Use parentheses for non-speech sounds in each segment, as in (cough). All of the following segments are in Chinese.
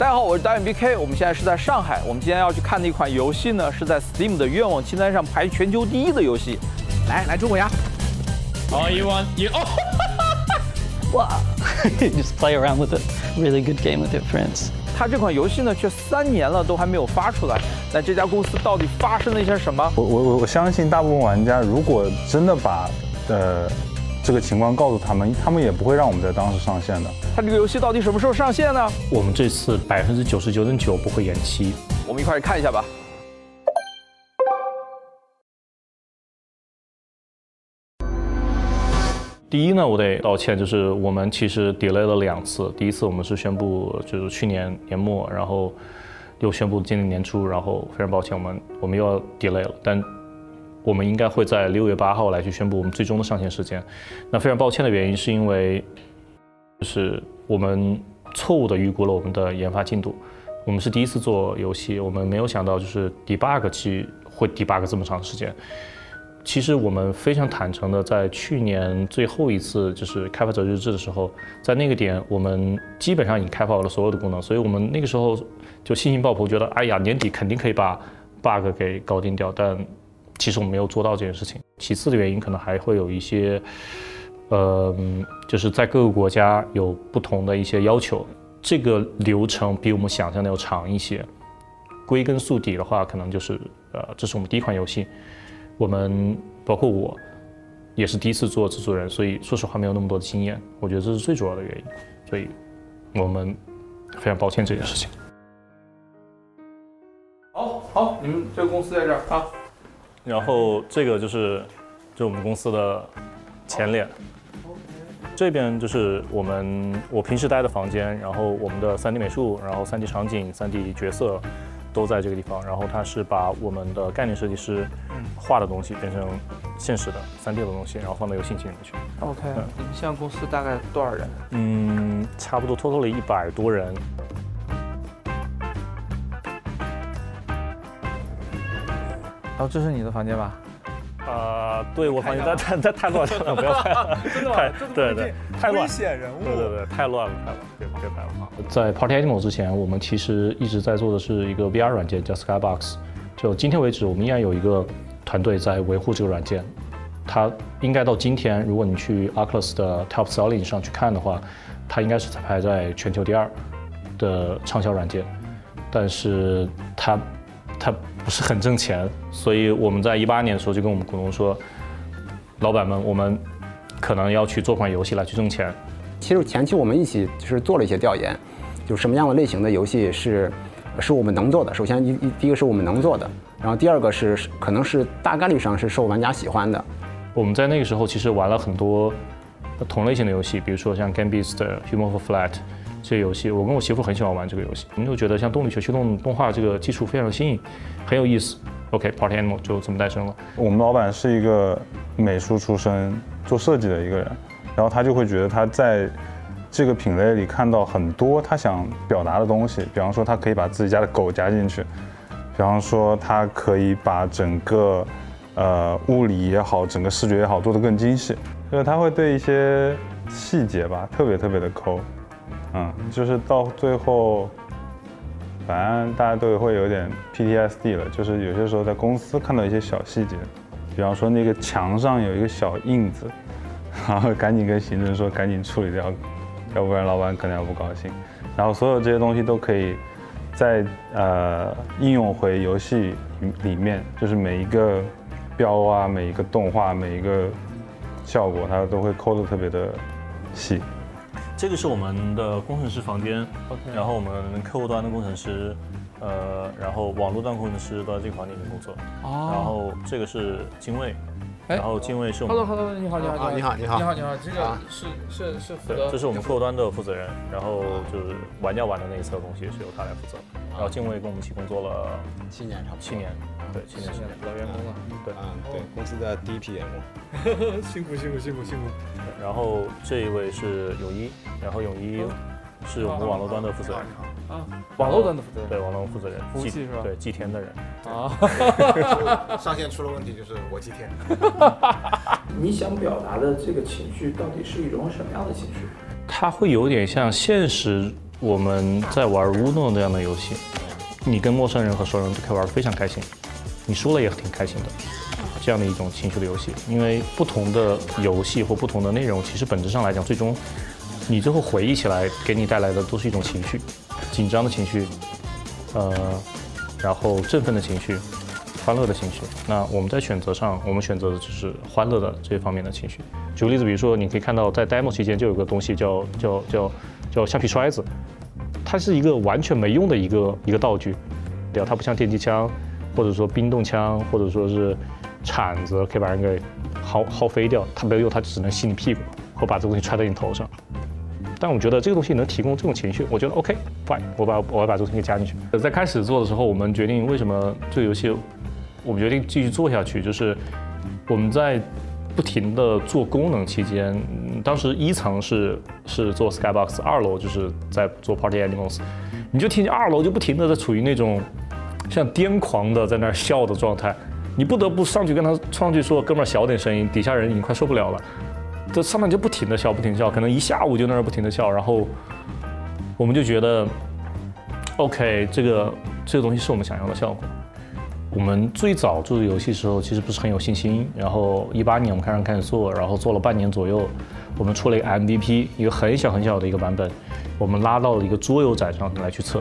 大家好，我是导演 BK，我们现在是在上海。我们今天要去看的一款游戏呢，是在 Steam 的愿望清单上排全球第一的游戏。来，来中国呀！哦，一万一哦！哇，just play around with a really good game with your friends。它这款游戏呢，却三年了都还没有发出来。那这家公司到底发生了一些什么？我我我我相信大部分玩家，如果真的把呃这个情况告诉他们，他们也不会让我们在当时上线的。它这个游戏到底什么时候上线呢？我们这次百分之九十九点九不会延期。我们一块儿看一下吧。第一呢，我得道歉，就是我们其实 delay 了两次。第一次我们是宣布就是去年年末，然后又宣布今年年初，然后非常抱歉，我们我们又要 delay 了。但我们应该会在六月八号来去宣布我们最终的上线时间。那非常抱歉的原因是因为，就是我们错误的预估了我们的研发进度。我们是第一次做游戏，我们没有想到就是 debug 期会 debug 这么长时间。其实我们非常坦诚的，在去年最后一次就是开发者日志的时候，在那个点，我们基本上已经开发了所有的功能，所以我们那个时候就信心爆棚，觉得哎呀年底肯定可以把 bug 给搞定掉。但其实我们没有做到这件事情。其次的原因可能还会有一些，呃，就是在各个国家有不同的一些要求，这个流程比我们想象的要长一些。归根溯底的话，可能就是呃，这是我们第一款游戏。我们包括我，也是第一次做制作人，所以说实话没有那么多的经验，我觉得这是最主要的原因，所以我们非常抱歉这件事情。好好，你们这个公司在这儿啊。然后这个就是就我们公司的前脸，这边就是我们我平时待的房间，然后我们的 3D 美术，然后 3D 场景、3D 角色。都在这个地方，然后它是把我们的概念设计师画的东西变成现实的 3D 的东西，然后放到游戏机里面去。OK，你们现在公司大概多少人？嗯，差不多 total 了一百多人。哦，这是你的房间吧？啊，对我房间但但但太乱了，不要拍了，真的吗？对对，太乱，危险人物。对对对，太乱了，太乱，别别拍了啊！在 Party Animal 之前，我们其实一直在做的是一个 VR 软件，叫 Skybox。就今天为止，我们依然有一个团队在维护这个软件。它应该到今天，如果你去 Oculus 的 Top Selling 上去看的话，它应该是排在全球第二的畅销软件。但是它它不是很挣钱，所以我们在一八年的时候就跟我们股东说，老板们，我们可能要去做款游戏来去挣钱。其实前期我们一起就是做了一些调研，就什么样的类型的游戏是是我们能做的。首先一一第一个是我们能做的，然后第二个是可能是大概率上是受玩家喜欢的。我们在那个时候其实玩了很多同类型的游戏，比如说像 Game Beast、Human for Flat 这些游戏。我跟我媳妇很喜欢玩这个游戏，我们就觉得像动力学驱动动画这个技术非常新颖，很有意思。OK，Party Animal 就这么诞生了。我们老板是一个美术出身、做设计的一个人。然后他就会觉得他在这个品类里看到很多他想表达的东西，比方说他可以把自己家的狗加进去，比方说他可以把整个呃物理也好，整个视觉也好做得更精细，就是他会对一些细节吧特别特别的抠，嗯，就是到最后，反正大家都会有点 PTSD 了，就是有些时候在公司看到一些小细节，比方说那个墙上有一个小印子。(laughs) 然后赶紧跟行政说，赶紧处理掉，要不然老板可能要不高兴。然后所有这些东西都可以在呃应用回游戏里面，就是每一个标啊，每一个动画，每一个效果，它都会抠的特别的细。这个是我们的工程师房间，OK。然后我们客户端的工程师，呃，然后网络端工程师都在这个房间里面工作。哦。然后这个是精卫。然后精卫是我们。Hello，Hello，你好，你好，你好，你好，你好，你好，这个是是是负责。这是我们客户端的负责人，然后就是玩家玩的那一侧东西是由他来负责。然后静卫跟我们一起工作了七年，差不多。七年，对，七年，七年，老员工了。对，嗯，对，公司的第一批员工。(laughs) 辛苦，辛苦，辛苦，辛苦。然后这一位是泳衣，然后泳衣。是我们网络端的负责人啊，网络端的负责人，对，网络负责人，服务器是吧？对，祭天的人啊，(laughs) 上线出了问题就是我祭天。(laughs) 你想表达的这个情绪到底是一种什么样的情绪？它会有点像现实我们在玩乌诺那样的游戏，你跟陌生人和熟人都可以玩得非常开心，你输了也挺开心的，这样的一种情绪的游戏。因为不同的游戏或不同的内容，其实本质上来讲，最终你最后回忆起来，给你带来的都是一种情绪，紧张的情绪，呃，然后振奋的情绪。欢乐的情绪。那我们在选择上，我们选择的就是欢乐的这方面的情绪。举个例子，比如说，你可以看到在 demo 期间就有个东西叫叫叫叫橡皮摔子，它是一个完全没用的一个一个道具，对吧？它不像电击枪，或者说冰冻枪，或者说是铲子可以把人给薅薅飞掉，它没有用，它只能吸你屁股或把这个东西揣在你头上。但我觉得这个东西能提供这种情绪，我觉得 OK fine，我把我要把这个东西加进去。在开始做的时候，我们决定为什么这个游戏。我们决定继续做下去，就是我们在不停的做功能期间，当时一层是是做 Skybox，二楼就是在做 Party Animals，你就听见二楼就不停的在处于那种像癫狂的在那儿笑的状态，你不得不上去跟他上去说，哥们儿小点声音，底下人已经快受不了了，这上面就不停的笑，不停笑，可能一下午就在那儿不停的笑，然后我们就觉得，OK，这个这个东西是我们想要的效果。我们最早做游戏时候，其实不是很有信心。然后一八年我们开始开始做，然后做了半年左右，我们出了一个 MVP，一个很小很小的一个版本，我们拉到了一个桌游展上来去测。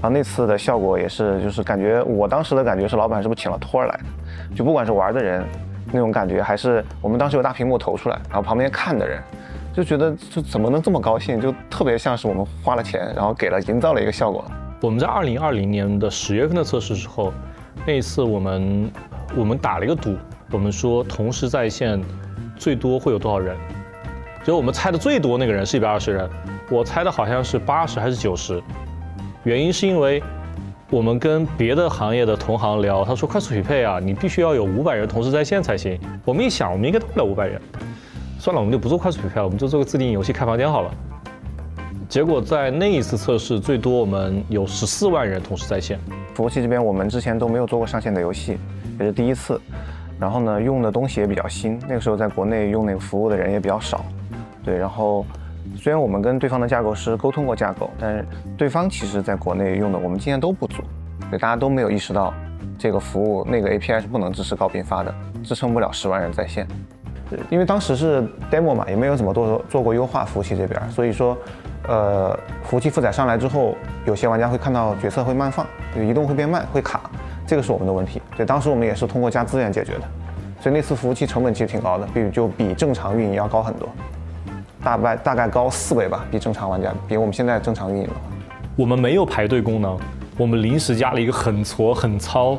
然后那次的效果也是，就是感觉我当时的感觉是，老板是不是请了托儿来的？就不管是玩的人那种感觉，还是我们当时有大屏幕投出来，然后旁边看的人，就觉得就怎么能这么高兴？就特别像是我们花了钱，然后给了营造了一个效果。我们在二零二零年的十月份的测试时候。那一次我们我们打了一个赌，我们说同时在线最多会有多少人？结果我们猜的最多那个人是一百二十人，我猜的好像是八十还是九十。原因是因为我们跟别的行业的同行聊，他说快速匹配啊，你必须要有五百人同时在线才行。我们一想，我们应该到不了五百人，算了，我们就不做快速匹配了，我们就做个自定义游戏开房间好了。结果在那一次测试，最多我们有十四万人同时在线。服务器这边我们之前都没有做过上线的游戏，也是第一次。然后呢，用的东西也比较新，那个时候在国内用那个服务的人也比较少。对，然后虽然我们跟对方的架构师沟通过架构，但是对方其实在国内用的我们经验都不足，对，大家都没有意识到这个服务那个 API 是不能支持高频发的，支撑不了十万人在线。因为当时是 demo 嘛，也没有怎么做做过优化服务器这边，所以说。呃，服务器负载上来之后，有些玩家会看到角色会慢放，就移动会变慢，会卡，这个是我们的问题。所以当时我们也是通过加资源解决的。所以那次服务器成本其实挺高的，比就比正常运营要高很多，大概大概高四倍吧，比正常玩家，比我们现在正常运营的话。我们没有排队功能，我们临时加了一个很挫很糙。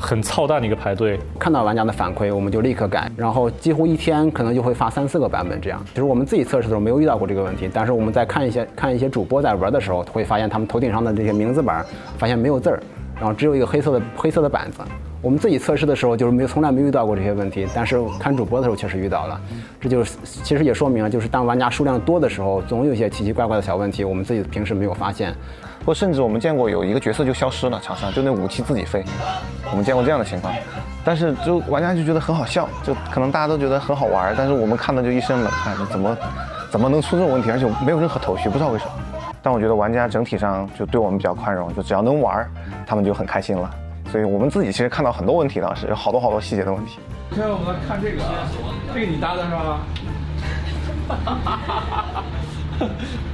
很操蛋的一个排队，看到玩家的反馈，我们就立刻改，然后几乎一天可能就会发三四个版本这样。其实我们自己测试的时候没有遇到过这个问题，但是我们在看一些看一些主播在玩的时候，会发现他们头顶上的这些名字板发现没有字儿，然后只有一个黑色的黑色的板子。我们自己测试的时候就是没从来没遇到过这些问题，但是看主播的时候确实遇到了。这就是其实也说明了，就是当玩家数量多的时候，总有一些奇奇怪怪的小问题，我们自己平时没有发现。或甚至我们见过有一个角色就消失了，场上就那武器自己飞，我们见过这样的情况。但是就玩家就觉得很好笑，就可能大家都觉得很好玩，但是我们看的就一身冷汗，就怎么怎么能出这种问题，而且没有任何头绪，不知道为什么。但我觉得玩家整体上就对我们比较宽容，就只要能玩，他们就很开心了。所以我们自己其实看到很多问题，当时有好多好多细节的问题。现在我们来看这个，这个你搭的是吧？(laughs)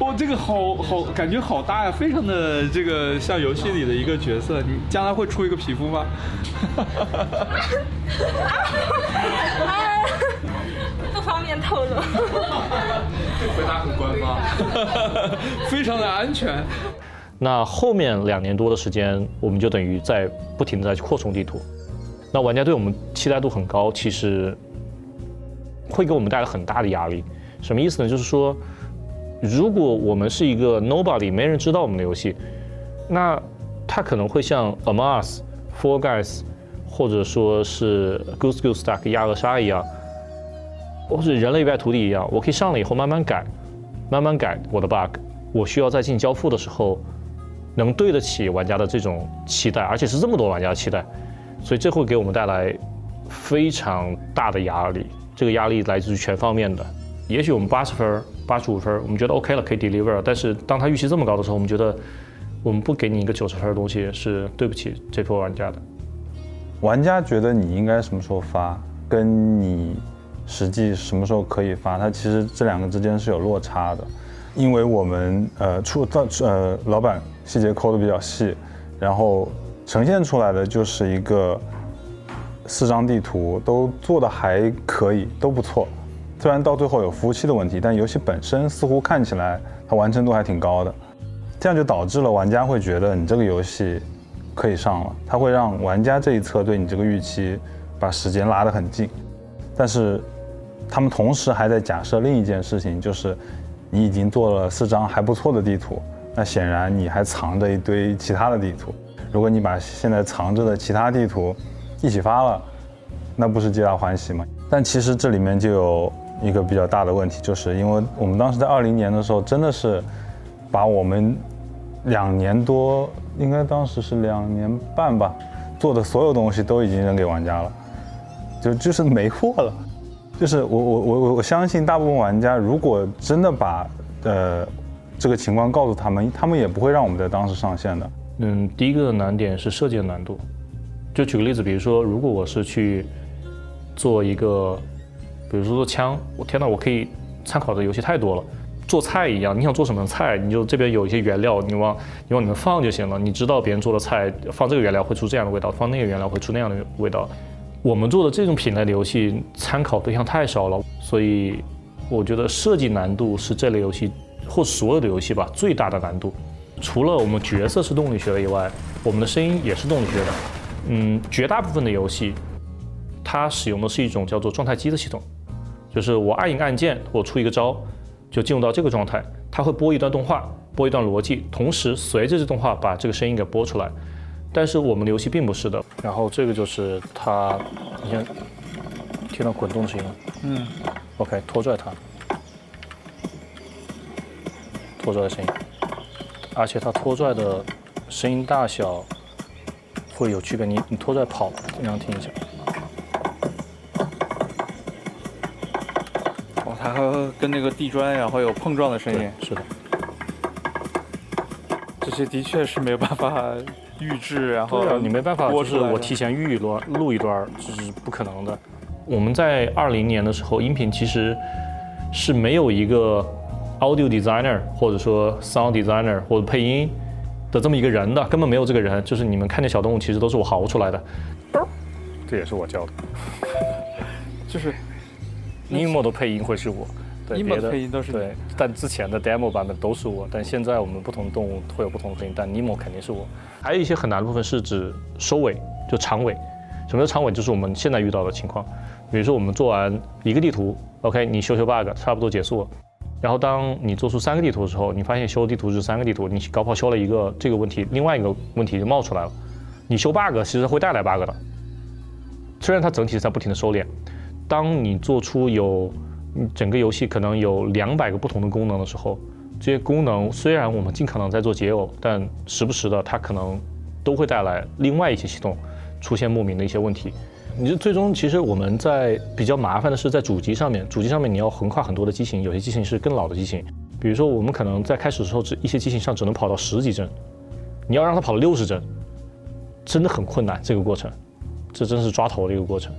哇，(laughs) 这个好好感觉好大呀，非常的这个像游戏里的一个角色。你将来会出一个皮肤吗？(laughs) 不方便透露。(laughs) 这回答很官方，非常的安全。那后面两年多的时间，我们就等于在不停的在去扩充地图。那玩家对我们期待度很高，其实会给我们带来很大的压力。什么意思呢？就是说。如果我们是一个 nobody，没人知道我们的游戏，那它可能会像 Among Us、Four Guys，或者说是 Goose Goose Duck 亚鹅鲨一样，或者人类一败涂地一样，我可以上了以后慢慢改，慢慢改我的 bug，我需要在进交付的时候，能对得起玩家的这种期待，而且是这么多玩家的期待，所以这会给我们带来非常大的压力，这个压力来自于全方面的。也许我们八十分、八十五分，我们觉得 OK 了，可以 deliver。但是当他预期这么高的时候，我们觉得我们不给你一个九十分的东西是对不起这波玩家的。玩家觉得你应该什么时候发，跟你实际什么时候可以发，它其实这两个之间是有落差的。因为我们呃出到呃老板细节抠的比较细，然后呈现出来的就是一个四张地图都做的还可以，都不错。虽然到最后有服务器的问题，但游戏本身似乎看起来它完成度还挺高的，这样就导致了玩家会觉得你这个游戏可以上了，它会让玩家这一侧对你这个预期把时间拉得很近，但是他们同时还在假设另一件事情，就是你已经做了四张还不错的地图，那显然你还藏着一堆其他的地图，如果你把现在藏着的其他地图一起发了，那不是皆大欢喜吗？但其实这里面就有。一个比较大的问题，就是因为我们当时在二零年的时候，真的是把我们两年多，应该当时是两年半吧，做的所有东西都已经扔给玩家了，就就是没货了。(laughs) 就是我我我我我相信大部分玩家，如果真的把呃这个情况告诉他们，他们也不会让我们在当时上线的。嗯，第一个难点是设计的难度。就举个例子，比如说，如果我是去做一个。比如说做枪，我天呐，我可以参考的游戏太多了。做菜一样，你想做什么菜，你就这边有一些原料，你往你往里面放就行了。你知道别人做的菜放这个原料会出这样的味道，放那个原料会出那样的味道。我们做的这种品类的游戏参考对象太少了，所以我觉得设计难度是这类游戏或所有的游戏吧最大的难度。除了我们角色是动力学的以外，我们的声音也是动力学的。嗯，绝大部分的游戏它使用的是一种叫做状态机的系统。就是我按一个按键，我出一个招，就进入到这个状态。它会播一段动画，播一段逻辑，同时随着这动画把这个声音给播出来。但是我们的游戏并不是的。然后这个就是它，你先听到滚动的声音了。嗯。OK，拖拽它，拖拽的声音，而且它拖拽的声音大小会有区别。你你拖拽跑，经常听一下。它跟那个地砖，然后有碰撞的声音。是的，这些的确是没有办法预制，然后你没办法，就是我提前预一段录一段，这是不可能的。我们在二零年的时候，音频其实是没有一个 audio designer 或者说 sound designer 或者配音的这么一个人的，根本没有这个人。就是你们看见小动物，其实都是我嚎出来的，这也是我教的，就是。Nemo 的配音会是我，对别的配音都是对，但之前的 demo 版本都是我，但现在我们不同动物会有不同的配音，但 Nemo 肯定是我。还有一些很难的部分是指收尾，就长尾。什么叫长尾？就是我们现在遇到的情况，比如说我们做完一个地图，OK，你修修 bug，差不多结束了。然后当你做出三个地图的时候，你发现修地图是三个地图，你高炮修了一个这个问题，另外一个问题就冒出来了。你修 bug 其实会带来 bug 的，虽然它整体在不停的收敛。当你做出有整个游戏可能有两百个不同的功能的时候，这些功能虽然我们尽可能在做解耦，但时不时的它可能都会带来另外一些系统出现莫名的一些问题。你就最终其实我们在比较麻烦的是在主机上面，主机上面你要横跨很多的机型，有些机型是更老的机型，比如说我们可能在开始的时候只一些机型上只能跑到十几帧，你要让它跑到六十帧，真的很困难。这个过程，这真是抓头的一个过程。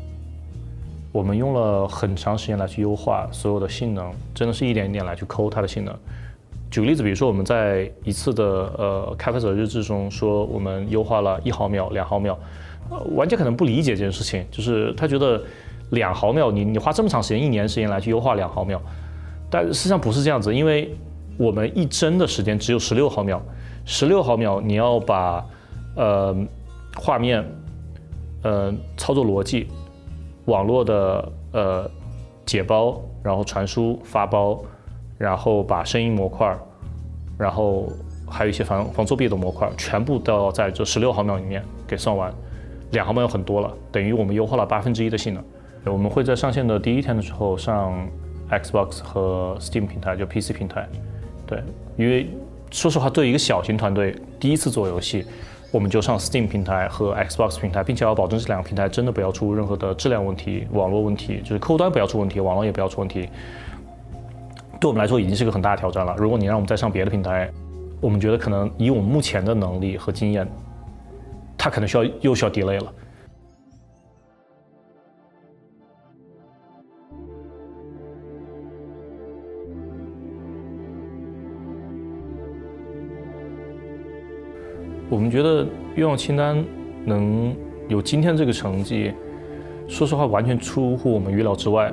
我们用了很长时间来去优化所有的性能，真的是一点一点来去抠它的性能。举个例子，比如说我们在一次的呃开发者日志中说，我们优化了一毫秒、两毫秒，呃玩家可能不理解这件事情，就是他觉得两毫秒，你你花这么长时间，一年时间来去优化两毫秒，但实际上不是这样子，因为我们一帧的时间只有十六毫秒，十六毫秒你要把呃画面呃操作逻辑。网络的呃解包，然后传输发包，然后把声音模块，然后还有一些防防作弊的模块，全部都要在这十六毫秒里面给算完。两毫秒很多了，等于我们优化了八分之一的性能。我们会在上线的第一天的时候上 Xbox 和 Steam 平台，就 PC 平台。对，因为说实话，对一个小型团队第一次做游戏。我们就上 Steam 平台和 Xbox 平台，并且要保证这两个平台真的不要出任何的质量问题、网络问题，就是客户端不要出问题，网络也不要出问题。对我们来说已经是个很大的挑战了。如果你让我们再上别的平台，我们觉得可能以我们目前的能力和经验，它可能需要又需要 delay 了。我们觉得愿望清单能有今天这个成绩，说实话完全出乎我们预料之外，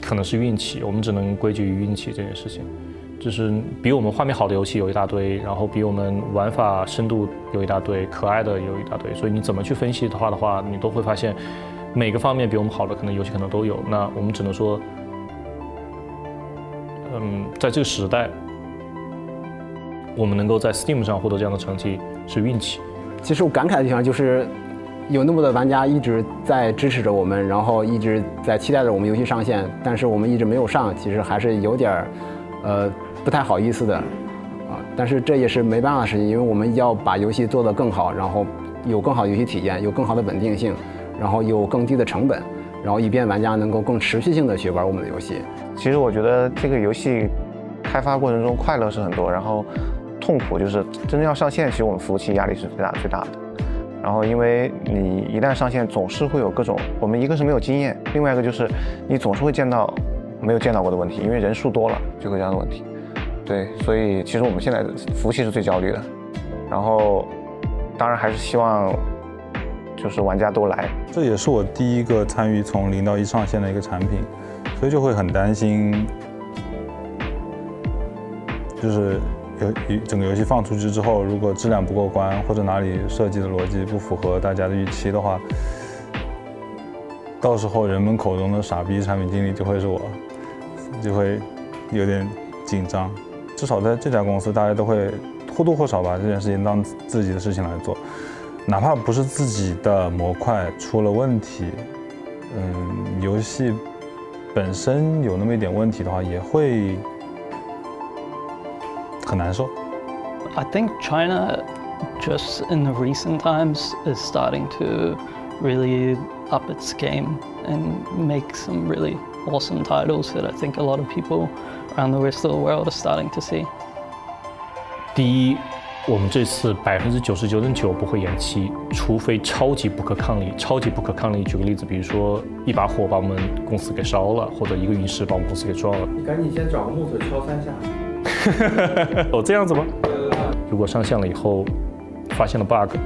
可能是运气，我们只能归结于运气这件事情。就是比我们画面好的游戏有一大堆，然后比我们玩法深度有一大堆，可爱的有一大堆，所以你怎么去分析的话的话，你都会发现每个方面比我们好的可能游戏可能都有。那我们只能说，嗯，在这个时代，我们能够在 Steam 上获得这样的成绩是运气。其实我感慨的地方就是，有那么多玩家一直在支持着我们，然后一直在期待着我们游戏上线，但是我们一直没有上，其实还是有点儿，呃，不太好意思的，啊，但是这也是没办法的事情，因为我们要把游戏做得更好，然后有更好的游戏体验，有更好的稳定性，然后有更低的成本，然后以便玩家能够更持续性的去玩我们的游戏。其实我觉得这个游戏开发过程中快乐是很多，然后痛苦就是真正要上线，其实我们服务器压力是最大最大的。然后因为你一旦上线，总是会有各种，我们一个是没有经验，另外一个就是你总是会见到没有见到过的问题，因为人数多了就会这样的问题。对，所以其实我们现在服务器是最焦虑的。然后当然还是希望就是玩家都来，这也是我第一个参与从零到一上线的一个产品，所以就会很担心，就是游整个游戏放出去之后，如果质量不过关，或者哪里设计的逻辑不符合大家的预期的话，到时候人们口中的傻逼产品经理就会是我，就会有点紧张。至少在这家公司，大家都会或多或少把这件事情当自己的事情来做，哪怕不是自己的模块出了问题，嗯，游戏本身有那么一点问题的话，也会 很难受。 I think China, just in the recent times, is starting to really up its game and make some really awesome titles that I think a lot of people around the rest of the world are starting to see. 第一，我们这次百分之九十九点九不会延期，除非超级不可抗力。超级不可抗力，举个例子，比如说一把火把我们公司给烧了，或者一个陨石把我们公司给撞了。你赶紧先找个木头敲三下。 (laughs) 哦，这样子吗？如果上线了以后发现了 bug，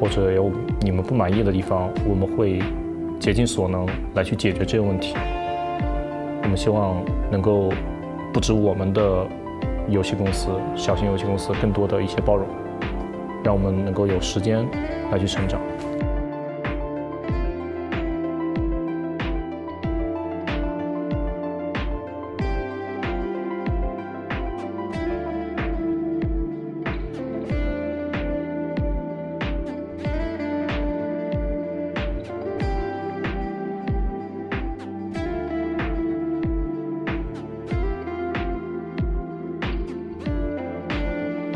或者有你们不满意的地方，我们会竭尽所能来去解决这个问题。我们希望能够不止我们的游戏公司、小型游戏公司更多的一些包容，让我们能够有时间来去成长。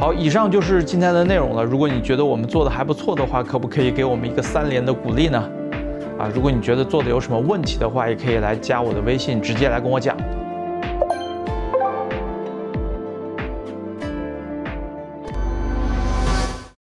好，以上就是今天的内容了。如果你觉得我们做的还不错的话，可不可以给我们一个三连的鼓励呢？啊，如果你觉得做的有什么问题的话，也可以来加我的微信，直接来跟我讲。